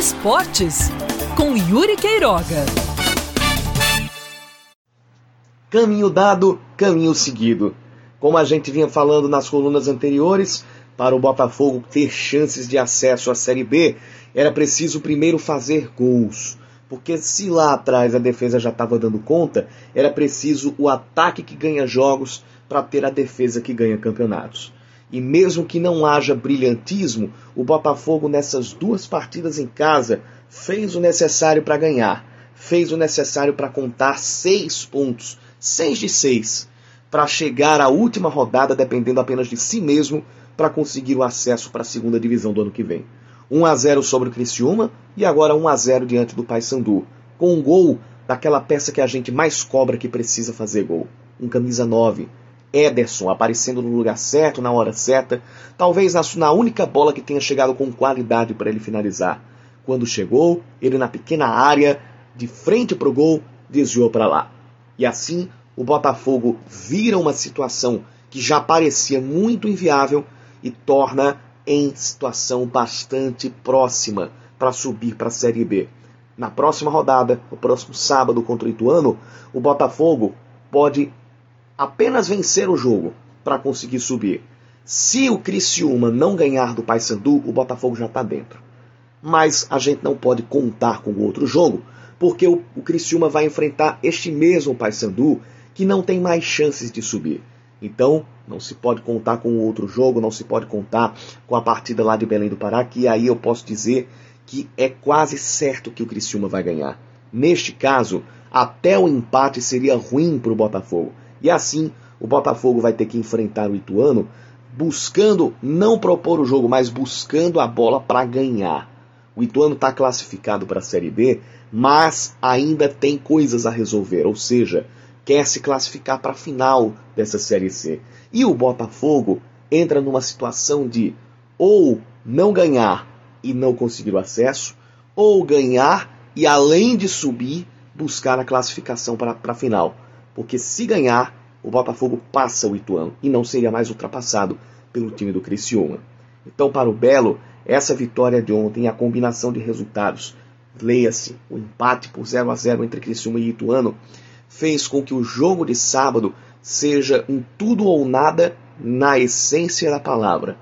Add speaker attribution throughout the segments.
Speaker 1: Esportes, com Yuri Queiroga.
Speaker 2: Caminho dado, caminho seguido. Como a gente vinha falando nas colunas anteriores, para o Botafogo ter chances de acesso à Série B, era preciso primeiro fazer gols. Porque se lá atrás a defesa já estava dando conta, era preciso o ataque que ganha jogos para ter a defesa que ganha campeonatos. E mesmo que não haja brilhantismo, o Botafogo nessas duas partidas em casa fez o necessário para ganhar. Fez o necessário para contar seis pontos, seis de seis, para chegar à última rodada dependendo apenas de si mesmo para conseguir o acesso para a segunda divisão do ano que vem. 1 a 0 sobre o Criciúma e agora 1 a 0 diante do Paysandu, com um gol daquela peça que a gente mais cobra que precisa fazer gol, um camisa 9, Ederson aparecendo no lugar certo, na hora certa, talvez na, única bola que tenha chegado com qualidade para ele finalizar. Quando chegou, ele na pequena área, de frente para o gol, desviou para lá. E assim, o Botafogo vira uma situação que já parecia muito inviável e torna em situação bastante próxima para subir para a Série B. Na próxima rodada, no próximo sábado contra o Ituano, o Botafogo pode apenas vencer o jogo para conseguir subir. Se o Criciúma não ganhar do Paysandu, o Botafogo já está dentro. Mas a gente não pode contar com o outro jogo, porque o, o Criciúma vai enfrentar este mesmo Paysandu que não tem mais chances de subir. Então, não se pode contar com o outro jogo, não se pode contar com a partida lá de Belém do Pará, que aí eu posso dizer que é quase certo que o Criciúma vai ganhar. Neste caso, até o empate seria ruim para o Botafogo. E assim, o Botafogo vai ter que enfrentar o Ituano buscando não propor o jogo, mas buscando a bola para ganhar. O Ituano está classificado para a Série B, mas ainda tem coisas a resolver, ou seja, quer se classificar para a final dessa Série C. E o Botafogo entra numa situação de ou não ganhar e não conseguir o acesso, ou ganhar e além de subir, buscar a classificação para a final porque se ganhar, o Botafogo passa o Ituano e não seria mais ultrapassado pelo time do Criciúma. Então, para o Belo, essa vitória de ontem, a combinação de resultados, leia-se, o empate por 0 a 0 entre Criciúma e Ituano, fez com que o jogo de sábado seja um tudo ou nada na essência da palavra.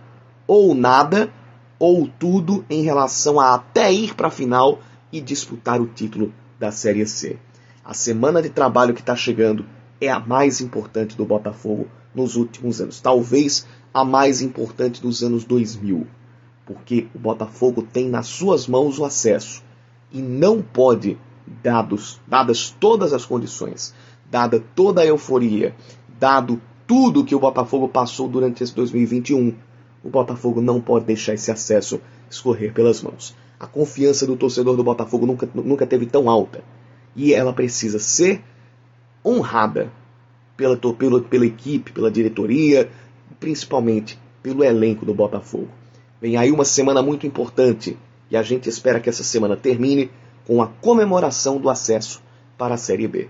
Speaker 2: Ou nada, ou tudo em relação a até ir para a final e disputar o título da Série C. A semana de trabalho que está chegando é a mais importante do Botafogo nos últimos anos. Talvez a mais importante dos anos 2000. Porque o Botafogo tem nas suas mãos o acesso. E não pode, dados, dadas todas as condições, dada toda a euforia, dado tudo que o Botafogo passou durante esse 2021, o Botafogo não pode deixar esse acesso escorrer pelas mãos. A confiança do torcedor do Botafogo nunca, nunca teve tão alta e ela precisa ser honrada pela, pela, pela equipe, pela diretoria, principalmente pelo elenco do Botafogo. Vem aí uma semana muito importante e a gente espera que essa semana termine com a comemoração do acesso para a Série B.